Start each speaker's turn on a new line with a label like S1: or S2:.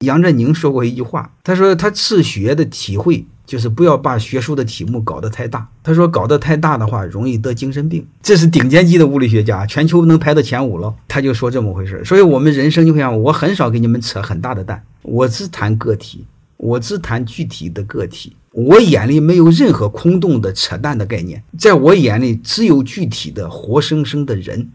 S1: 杨振宁说过一句话，他说他自学的体会就是不要把学术的题目搞得太大。他说搞得太大的话容易得精神病。这是顶尖级的物理学家，全球能排到前五了。他就说这么回事。所以我们人生就像我很少给你们扯很大的蛋，我只谈个体，我只谈具体的个体。我眼里没有任何空洞的扯淡的概念，在我眼里只有具体的活生生的人。